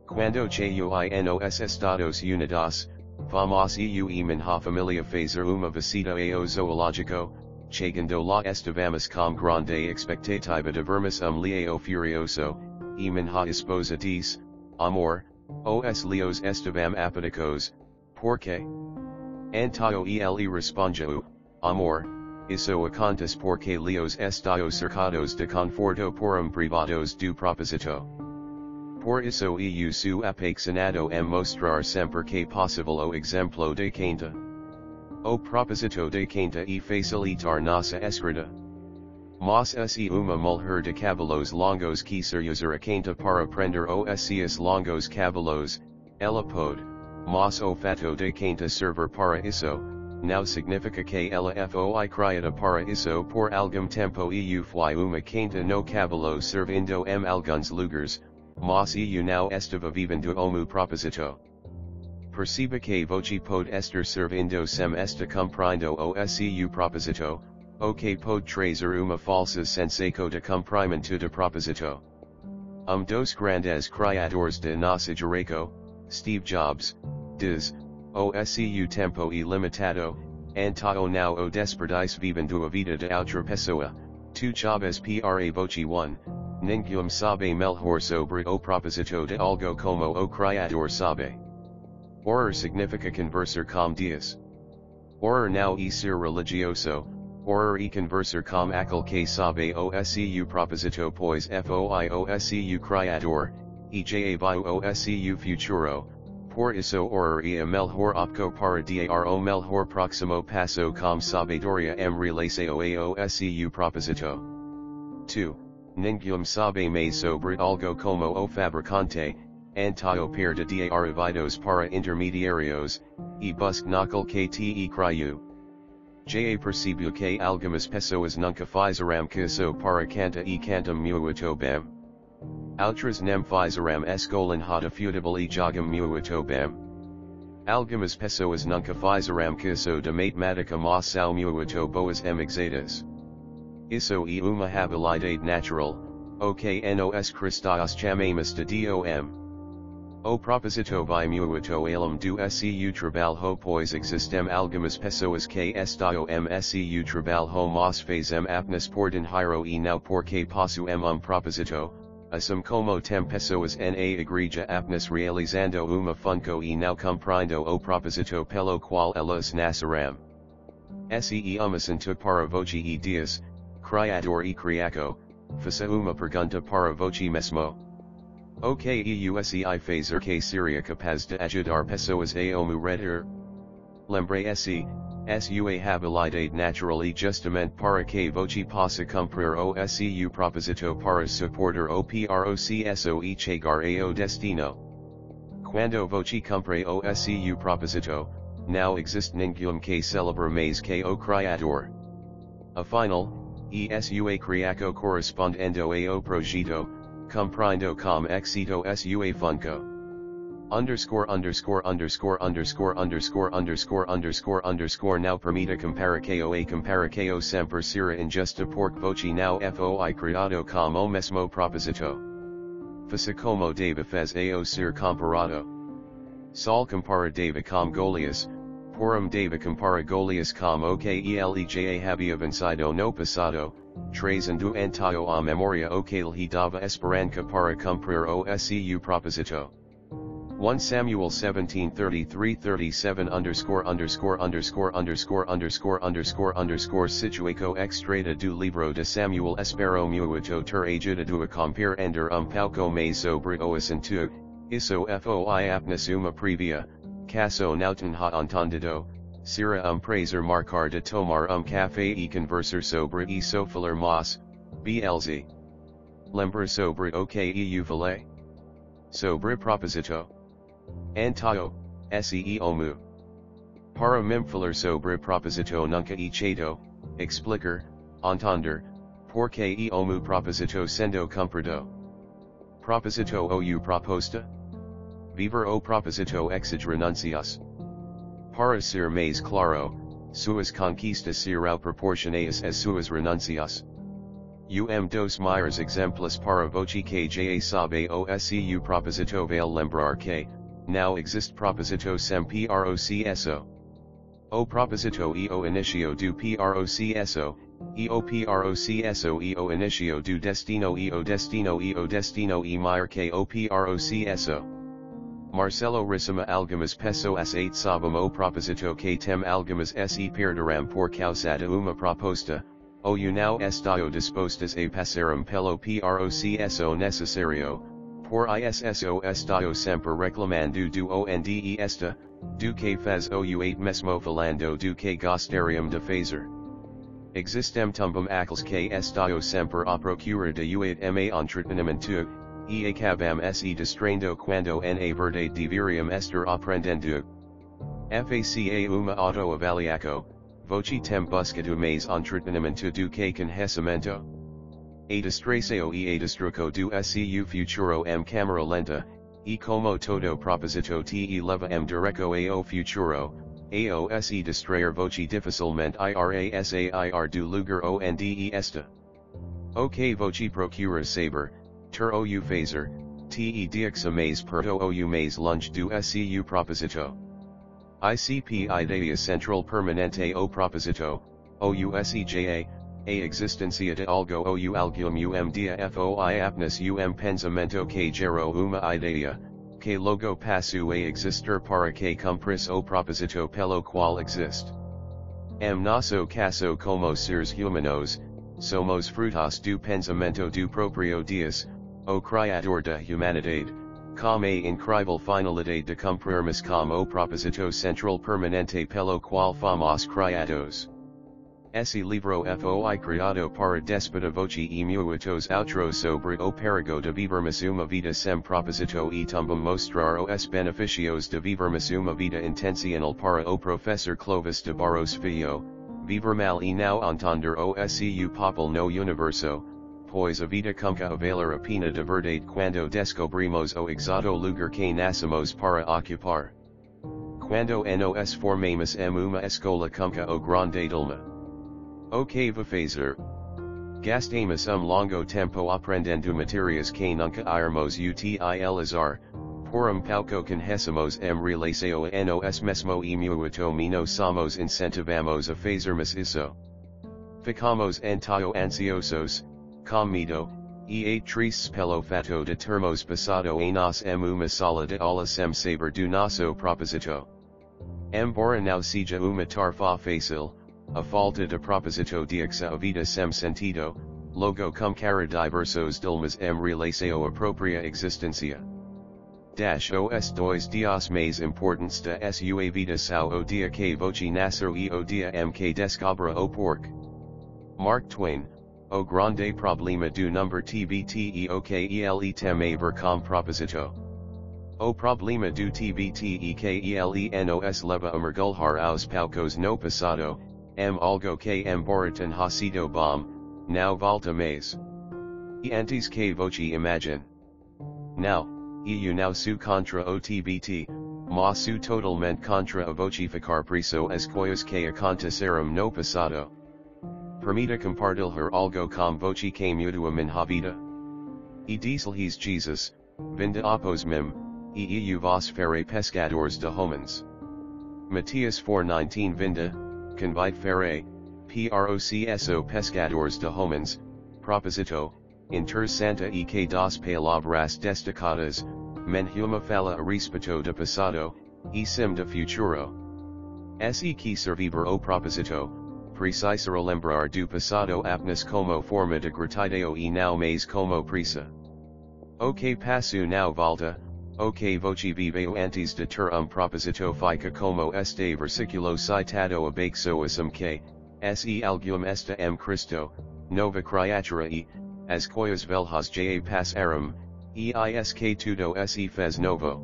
quando cheio nos Estados Unidos, vamos eu e minha família fazer uma visita ao zoológico, chegando lá estivamos com grande expectativa de vermos um leão furioso, e minha esposa diz, amor, os leos estavam apáticos, porque? Antayo ele respondeu, amor, isso acontece porque leos estão cercados de conforto por um privados do proposito. Por isso eu su apaixonado em mostrar sempre que possível o exemplo de quinta. O proposito de quinta e facilitar nossa escrita. Mas se uma mulher de cabelos longos quiser usar a quinta para prender os seus longos cabelos, ela pode, mas o fato de quinta server para isso, não significa que ela foi criada para isso por algum tempo eu fui uma quinta no cabelo servindo em alguns lugares, mas eu não estava vivendo omu proposito. Perceba que voce pode estar servindo sem esta compreendo o seu proposito, Ok pode trazer uma falsa sensação de cumprimento de proposito. Um dos grandes criadores de nossa geração, Steve Jobs, diz, o seu tempo ilimitado, antao now o desperdício vivendo a vida de outra pessoa, tu chaves pra voce 1, ninguém sabe melhor sobre o propósito de algo como o criador sabe. Orar significa conversar com Deus. Orar não e ser religioso, orar e conversar com aquele que sabe o seu propósito pois foi o seu criador, e já viu o seu futuro, por isso orar e melhor opco para dar o melhor próximo passo com sabedoria em relação ao seu propósito. 2. Ninguém sabe mais sobre algo como o fabricante, Antio per de dar para intermediarios, e busque naquele que te Já percebeu que algumas pessoas nunca fizeram caso para canta e cantam muito bem. Outras nem fizeram escolan hada futebol e jogam muito bem. Algumas pessoas nunca fizeram caso de matemática mas são muito boas em. Isso é uma habilidade natural, o que nos cristãos chamamos de dom. O proposito vai muito além do seu trabalho pois existem algumas pessoas que estão em seu trabalho mas fazem apenas por dinheiro e não porque possuem um propósito, assim como tem pessoas na igreja apenas realizando uma funco e não compreendo o propósito pelo qual elas nasceram. Se uma assunto para voce e Deus, criador e criaco, faça uma pergunta para voce mesmo. O que eusei fazer que seria capaz de ajudar pessoas a morrer? Lembre-se, sua habilidade natural e justamente para que você possa cumprir o seu propósito para suportar o processo e chegar ao destino. Quando você cumpre o seu propósito, now exist ninguém que celebre mais que o Criador. Afinal, e sua criaco correspondendo ao projeto, comprindo com éxito sua funco. Underscore underscore underscore underscore underscore underscore underscore underscore now permita comparacao a comparacao sempre será injusta porque voce now foi criado como mesmo proposito. Faça como Davi fez ao ser comparado. Saul compara Davi com Golias, porum Davi compara Golias com o que habia vencido no passado, trazendo antio a memoria o que ele dava esperança para cumprir o seu propósito. 1 Samuel 17:33-37 underscore underscore underscore underscore underscore underscore underscore situaco extrata do libro de Samuel espero muito ter ajudado a compreender um pouco mais sobre o assunto, isso foi apenas uma previa, caso não tenha entendido, Sira um prazer marcar de tomar um café e conversar sobre isso falar mas, BLZ. Lembra sobre o que eu falei? Sobre proposito. Antio, se omu. Para mim falar sobre proposito nunca e chato, explicar, entender, porque e omu proposito sendo cumprido. Proposito ou proposta? Viver o proposito exige renuncias. Para ser mais claro, suas conquistas serão proporcionadas as suas renuncias. Um dos maiores exemplos para voce que já sabe o seu proposito vale lembrar que, now exist proposito sem processo. O proposito e o inicio do processo, e o processo e o inicio do destino e o destino e o destino e maior que o. Marcelo Rissima algumas pessoas eight sabem o proposito que tem algumas se perderão por causa de uma proposta, ou não estão dispostas a passaram pelo processo necessário, por isso estão sempre reclamando do onde esta, do que faz o eight mesmo falando do que gostariam de fazer. Existem também acles que estão sempre à procura de uat ma entretenimento, e acabam se distraindo quando na verdade deveriam estar aprendendo. Faca uma autoavaliaco, voce tem buscado mais entretenimento do que conhecimento. A distração e a destruco do seu futuro m câmera lenta, e como todo proposito te leva em direco ao futuro, ao se distrair voce dificilmente ira sair do lugar onde esta. O que voce procura saber, ter ou fazer, te dix mais perto ou mais lunge do seu proposito. ICP idea central permanente o proposito, OUSEJA, a existencia de algo ou algum um dia foi apenas um pensamento que gerou uma ideia, que logo passou a existir para que cumpris o proposito pelo qual existe. Am nosso caso como seres humanos, somos frutos do pensamento do proprio Deus, o criador da humanidade, com a incrível finalidade de cumprirmos com o proposito central permanente pelo qual fomos criados. Esse livro foi criado para despota voce e muitos outros sobre o perigo de vivermos uma vida sem propósito e também mostrar os benefícios de vivermos uma vida intencional para o professor Clovis de Barros Filho, viver mal e não entender o seu papel no universo, pois a vida cumca a valer a de verdade quando descobrimos o exato lugar que nascemos para ocupar. Quando nos formamos em uma escola cumca o grande dilma. O que fazer? Gastamos um longo tempo aprendendo materias que nunca irmos utilizar, por um pouco conhecemos em relação a nos mesmo e muito menos somos incentivamos a fazermos isso. Ficamos entio ansiosos, com medo, e a tristes pelo fato de termos passado a nos em uma sala de aula sem saber do nosso proposito. Embora não seja uma tarefa fácil, a falta de proposito diexa vida sem sentido, logo cum cara diversos dilmas em relação a própria existência. Dash os dois dias mais importantes da sua vida são o dia que voce nascer e o dia em que descobra o porc. Mark Twain, o grande problema do number TBT e o que ele tem a ver com proposito. O problema do TBT e que ele nos leva a mergulhar aos poucos no passado, M algo que embora ha sido bom, now volta mais. E antes que voce imagine. Now, eu now su contra o TBT, ma su totalmente contra a ficar preso as coisas que aconteceram no passado. Permita compartilhar algo com voce que mutua minha vida. E diz Jesus, vinda após mim, e eu vos farei pescadores de homens. Mateus 4:19 Vinda, convite fere, procso pescadores de homens, proposito, inter santa e que das palavras destacadas, menhuma fala a respeito de passado, e sim de futuro. Se que servir o proposito, precisar lembrar do passado apenas como forma de gratidão e não mais como prisa. O que passo não volta, Ok voce viveu antes de ter um proposito fica como este versículo citado abaixo que, se algum está em Cristo, nova criatura e, as coisas velhas já passaram, que tudo se fez novo.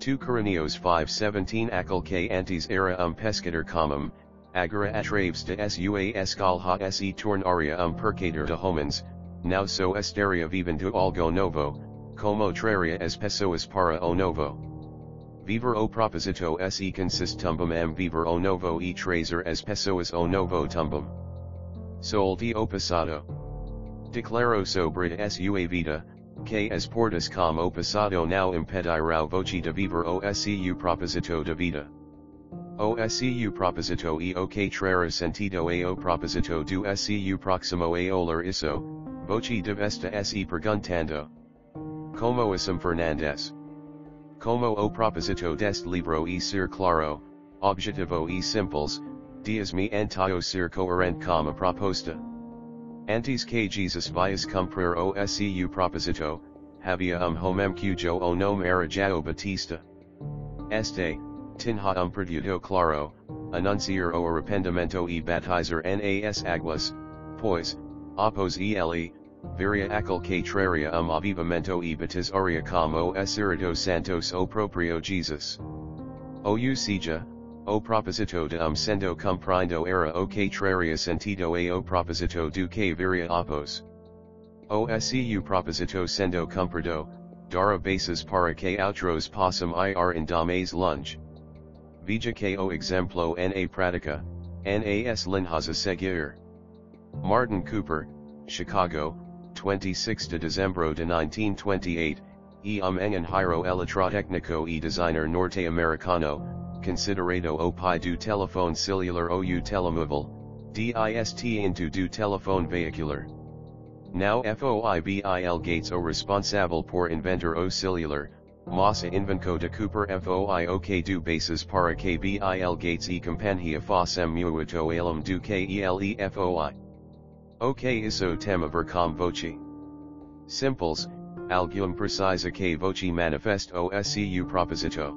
2 Coríntios 5:17 Aquel que antes era um pescador comum, agora atraves de sua escalha se tornaria um percador de homens, now so estaria vivendo algo novo, como traria as pessoas para o novo. Viver o proposito se consistumbum am viver o novo e trazer as pessoas o novo tumbum. Solti o passado. Declaro sobre sua vida, que as portas com o passado não impedirão voce de viver o seu proposito de vida. O proposito e o que trará sentido a o proposito do seu próximo a olar isso, voce de esta se perguntando. Como Isam Fernandes. Como o proposito deste livro e ser claro, objetivo e simples, dias me antio ser coerente com a proposta. Antes que Jesus vias cumprir o seu proposito, havia um homem cujo o nome era João Batista. Este, tinha um perdido claro, anunciar o arrependimento e batizar nas águas, pois, após ele, Varia aquel que traria um avivamento e batizaria como Espírito Santos o proprio Jesus. O seja, o proposito de um sendo cumprindo era o que traria sentido a o proposito do que viria após. O seu proposito sendo cumprido, dara bases para que outros possam ir em dames longe. Veja que o exemplo na prática, nas linhas seguir. Martin Cooper, Chicago, 26 de dezembro de 1928, e. Um engenheiro eletrotecnico e. Designer norte-americano, considerado o pi do telefone celular ou telemóvel, dist into do telefone vehicular. Now FOIBIL gates o responsável por inventor o celular, Massa invenco de Cooper FOIOK do bases para KBIL gates e companhia fazem muito alum do KELEFOI. Ok isso tema ver com voce. Simples, algum precisa que voce manifest o SCU proposito.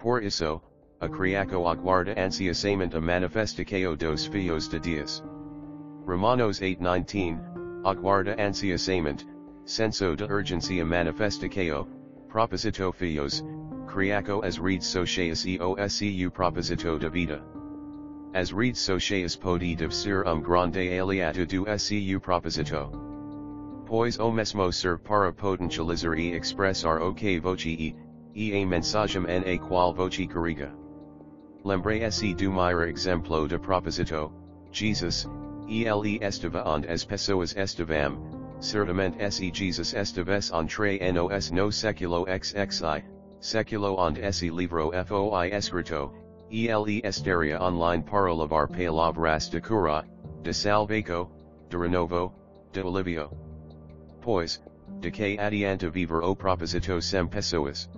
Por isso, a criaco aguarda ansiosamente a manifestação dos fios de Deus. Romanos 8:19, aguarda ansiosamente, senso de urgência manifestação, proposito fios, criaco as reads socias e proposito de vida. As reads socias pode ser um grande aliado do SCU proposito. Pois o mesmo serve para potencializar e expressar o que voce e, e a mensagem na qual voce carrega. Lembre-se do maior exemplo de proposito, Jesus, ele estava onde as pessoas estavam, certamente se Jesus estaves entre nos no seculo xxi, seculo onde esse livro foi escrito, ele estaria online para levar palavras de cura, de salvaco, de renovo, de olivio. Pois, de que adianta viver o proposito sem pessoas.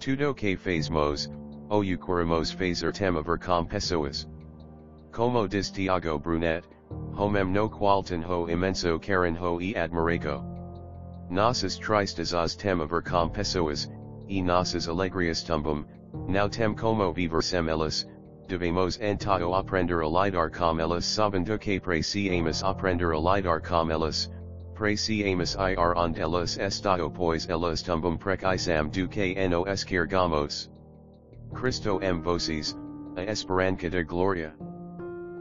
Tudo que fazemos, o queremos fazer tema ver com pessoas. Como diz Tiago Brunet, homem no qual ho imenso carinho e admiraco. Nossas tristes tema ver com pessoas, e nossas alegrias tumbum, now tem como viver sem elas, devemos então aprender a lidar com elas sabendo que preciamos aprender a lidar com elas, preciamos ir onde elas estão pois elas tumbum precisam do que nos cargamos. Cristo m voces, a esperança de gloria.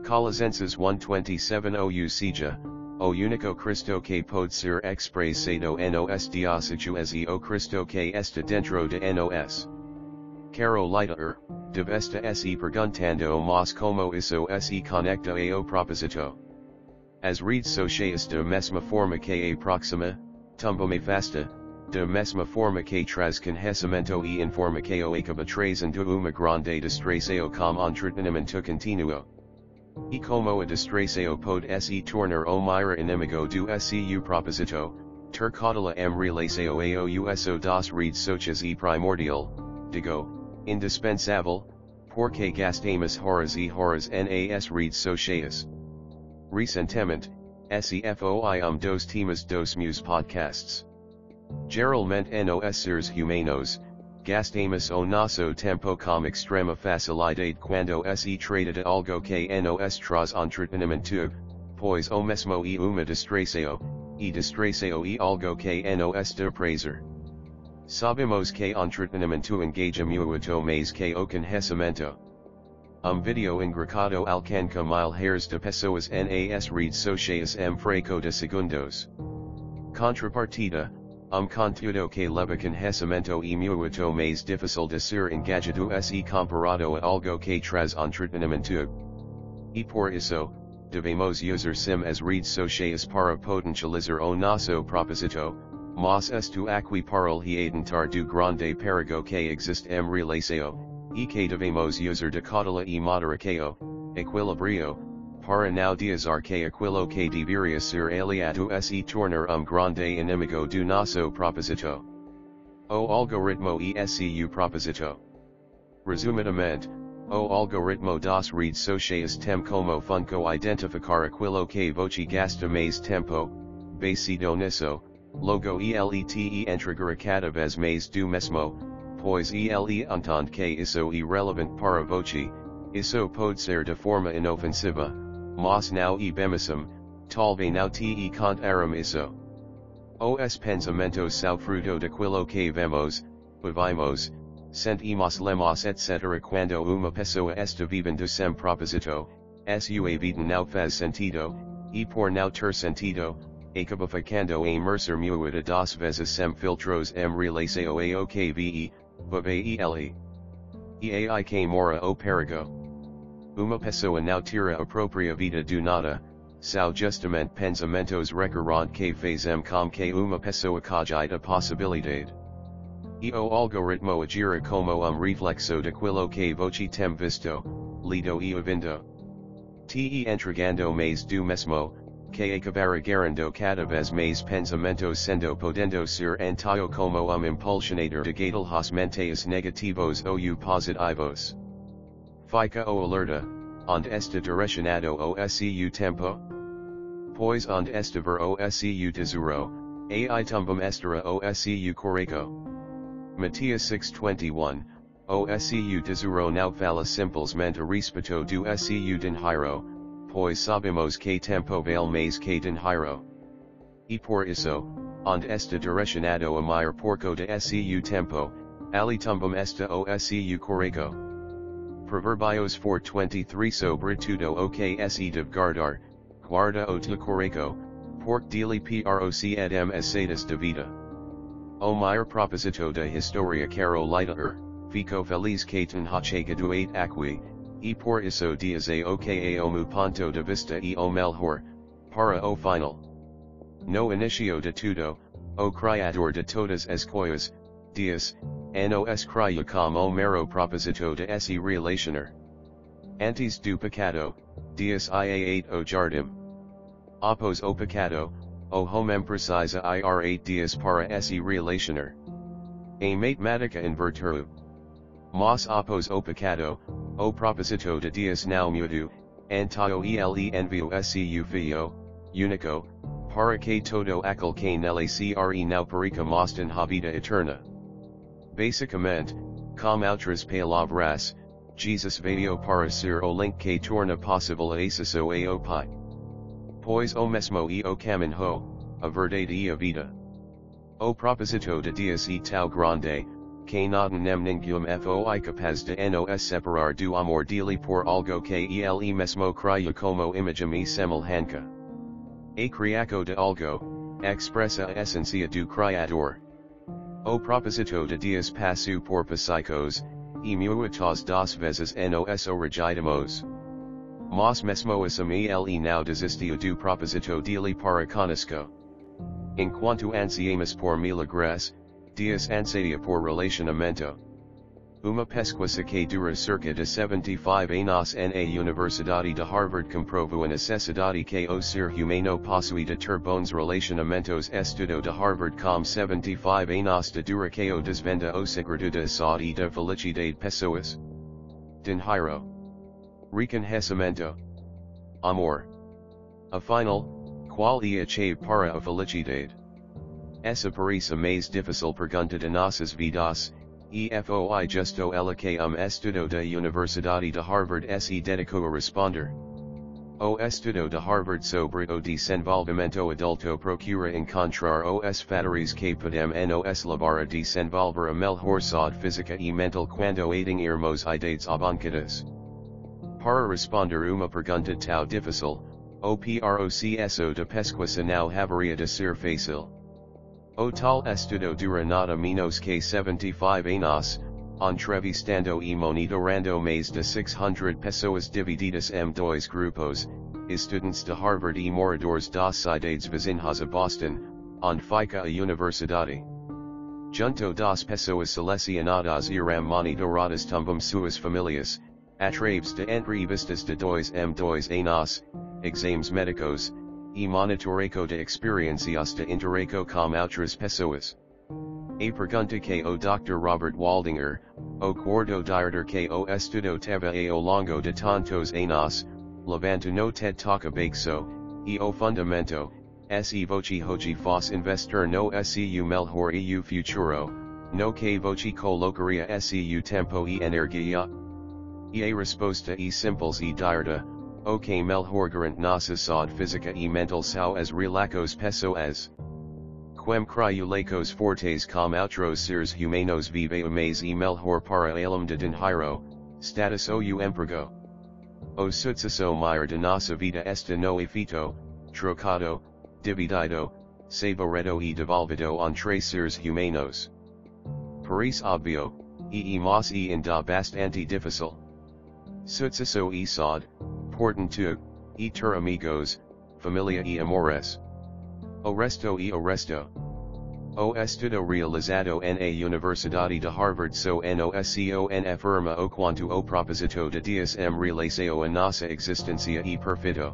Colossenses 1:27 ou seja, o único Cristo que pode ser expressado nos dióceses e o Cristo que está dentro de nos. Caro lighter, devesta se perguntando mas como isso se conecta ao proposito. As reads sociais de mesma forma que a proxima, tumbome fasta, de mesma forma que traz conhecimento e informa que o acaba trazendo uma grande distração com entretenimento continuo. E como a distração pode se tornar o maior inimigo do seu proposito, tercadala em relação ao uso das redes sociais e primordial, digo, indispensável, porque gastamos horas e horas nas redes sociais. Recentemente, SEFOI um dos temas dos meus podcasts. Geralmente nos seres humanos, gastamos o nosso tempo com extrema facilidade quando se trata de algo que nos traz entretenimento, pois o mesmo e uma distração, e distração e algo que nos dá prazer. Sabemos que entretenimento engaja muito mais que o conhecimento. Um video engracado alcanca mil hairs de pessoas nas redes sociais em fraco de segundos. Contrapartida, um conteúdo que leva conhecimento e muito mais difícil de ser engajado se comparado a algo que traz entretenimento. E por isso, devemos usar sim as redes sociais para potencializar o nosso propósito, mas esto aqui para readentar do grande perigo que existe em relação, e que devemos usar de cautela e moderação, equilibrio, para não dizer que aquilo que deveria ser aliado se tornar um grande inimigo do nosso propósito. O algoritmo ESCU propósito. Resumidamente, o algoritmo das redes sociais tem como funco identificar aquilo que voce gasta mais tempo, basado nisso, logo elete entregar cada vez mais do mesmo, pois ele entende que isso é irrelevant para voce, isso pode ser de forma inofensiva, mas não e bemisum, talvez não te contaram isso. Os pensamentos são fruto daquilo que vemos, sentimos lemos etc. Quando uma pessoa está vivendo sem propósito, sua vida não faz sentido, e por não ter sentido, acaba ficando mercer muita das vezes sem filtros em relação ao que ve, ele. E ai que mora o perigo. Uma pessoa não tira a vida do nada, são justamente pensamentos recorrentes que fazem com que uma pessoa cogite a possibilidade. Eo algoritmo agira como um reflexo de quilo que voci tem visto, lido e ouvindo. Te entregando mais do mesmo, que acabará gerando cada vez mais pensamentos sendo podendo ser antio como um impulsionador de gatal los menteis negativos ou positivos. Fica o alerta, onde está direcionado o seu tempo? Pois onde está ver o seu tesouro, ai tumbum estera o seu correco. Mateus 621, o seu tesouro não fala simplesmente respeito do seu dinheiro, pois sabemos que tempo vale mais que dinheiro. E por isso, onde está direcionado a maior porco de seu tempo, ali tumbum esta o seu correco. Proverbios 4.23 sobre tudo o que se deve guardar, guarda o te correco, pork dele proc edem as de vida. O maior proposito da historia quero lighter, fico feliz que ten hachegado eight aqui, e por isso dias a oka o ponto de vista e o melhor, para o final. No inicio de tudo, o criador de todas as coisas, Deus, nos cria como mero proposito de esse relacionar. Antes do pecado, Deus ia 8 o jardim. Após o o homem precisa ir 8 Deus para esse relacionar. A matemática invertido. Mas após o o propósito de Deus não mudo, antio ele envio seu filho, único, para que todo aquel que nele cre não perica mostem habita eterna. Basicamente, com outras palavras, Jesus veio para ser o link que torna possível acesso ao Pai. Pois o mesmo e o caminho, a verdade e a vida. O propósito de Deus e tão grande, que não nem ninguém foi capaz de nos separar do amor dele por algo que ele mesmo cria como imagem e semelhança. A criaco de algo, expressa a essência do criador. O propósito de Deus passo por psicos, e muitas das vezes nos originamos. Mas mesmo assim ele não desistiu do propósito dele para conosco. Enquanto ansiamos por milagres, Deus anseia por relacionamento. Uma pesquisa que dura cerca de 75 anos na Universidade de Harvard comprovou a necessidade que o ser humano possui de ter bons relacionamentos estudo de Harvard com 75 anos de dura que o desvenda o segredo de saúde e de felicidade pessoas. Dinheiro. Reconhecimento. Amor. Afinal, qual e a chave para a felicidade. Essa parece mais difícil pergunta de nossas vidas, e foi justo ela que um estudo da Universidade de Harvard se dedicou a responder. O estudo de Harvard sobre o desenvolvimento adulto procura encontrar os fatores que podem nos levar a desenvolver a melhor saúde física e mental quando atingirmos idades avançadas. Para responder uma pergunta tão difícil, o processo de pesquisa não haveria de ser fácil. O tal estudo dura nada menos que 75 anos, entrevistando e monitorando mais de 600 pessoas divididas em dois grupos, estudantes de Harvard e moradores das cidades vizinhas a Boston, onde fica a universidade. Junto das pessoas selecionadas iram monitoradas também suas famílias, através de entrevistas de dois em dois anos, exames médicos, e monitoreco de experiencias de interreco com outras pessoas. A pergunta que o Dr. Robert Waldinger, o quarto diretor que o estudo teve ao longo de tantos anos, levanto no TED Talk abaixo, e o fundamento, se voce hoje fos investir no seu melhor e o futuro, no que voce colocaria seu tempo e energia? E a resposta e simples e direta, Ok melhorgarant nossa física e mental sao as relacos pessoas. Quem criolacos fortes com outros seres humanos vive mais e melhor para além de dinheiro, status ou emprego. O sucesso maior de nossa vida está no efeito, trocado, dividido, saboredo e devolvido entre seres humanos. Por isso obvio, e mas e ainda bastante difícil. Sucesso e saúde, portanto, e ter amigos, familia e amores. O resto e o resto. O estudo realizado en a Universidad de Harvard so nosco en afirma o quanto o propósito de Deus m relação a nossa existencia e perfito.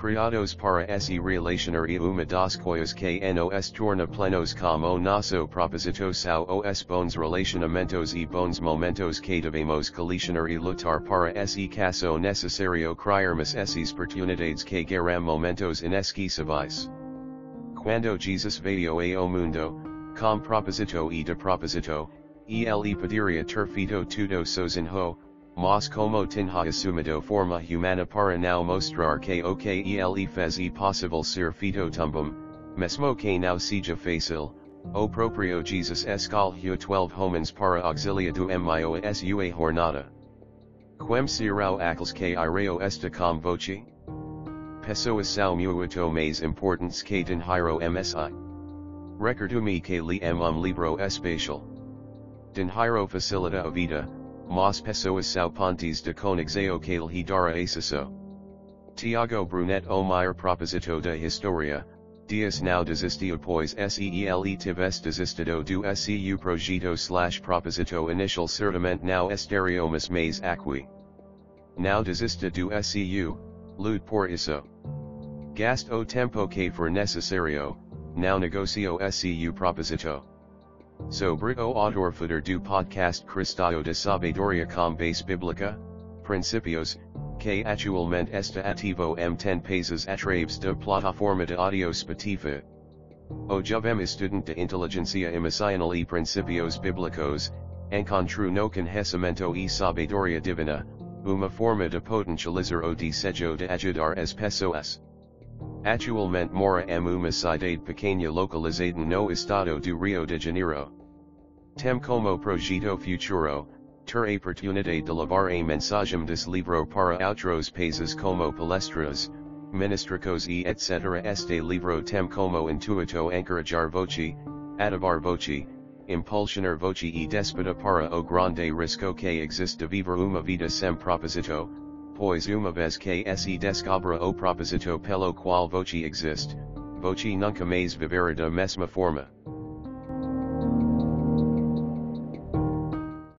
Criados para esse relacionar uma das coisas que nos torna plenos como nosso propósito são os bons relacionamentos e bons momentos que devemos colecionar e lutar para esse caso necessário criarmos esses oportunidades que geram momentos inesquecíveis. Quando Jesus veio ao mundo, com propósito e de propósito, ele poderia ter feito tudo sozinho, mas como tinha assumido forma humana para não mostrar que o que ele fez e possível ser feito também, mesmo que não seja fácil, o próprio Jesus escolheu 12 homens para auxilia do mio a sua jornada. Quem serão aqueles que irão esta com voce? Pessoas são muito mais importantes que dinheiro msi. Recordo-me que li um livro espacial. Dinheiro facilita a vida, mas pessoas são pontes de conexão que lhe dará acesso. Tiago Brunet o maior proposito da historia, Deus não desistiu pois SEELE tivesse desistido do SEU projeto slash proposito inicial certamente não estaríamos mais aqui. Não desista do SEU, lute por isso. Gasto o tempo que for necessário, não negocio SEU proposito. Sobre o autor do podcast Cristão de Sabedoria com base bíblica, Principios, que atualmente está ativo em 10 países através da plataforma de audio Spotify. O jovem estudante de inteligência emocional e principios bíblicos, encontrou no conhecimento e sabedoria divina, uma forma de potencializar o desejo de ajudar as pessoas. Atualmente mora em uma cidade pequena localizada no estado do Rio de Janeiro. Tem como projeto futuro, ter a oportunidade de levar a mensagem desse livro para outros países como palestras, ministricos e etc. Este livro tem como intuito encorajar voce, ativar voce, impulsionar voce e despida para o grande risco que existe de viver uma vida sem propósito, pois uma vez que se descobra o propósito pelo qual voce existe, voce nunca mais viverá da mesma forma.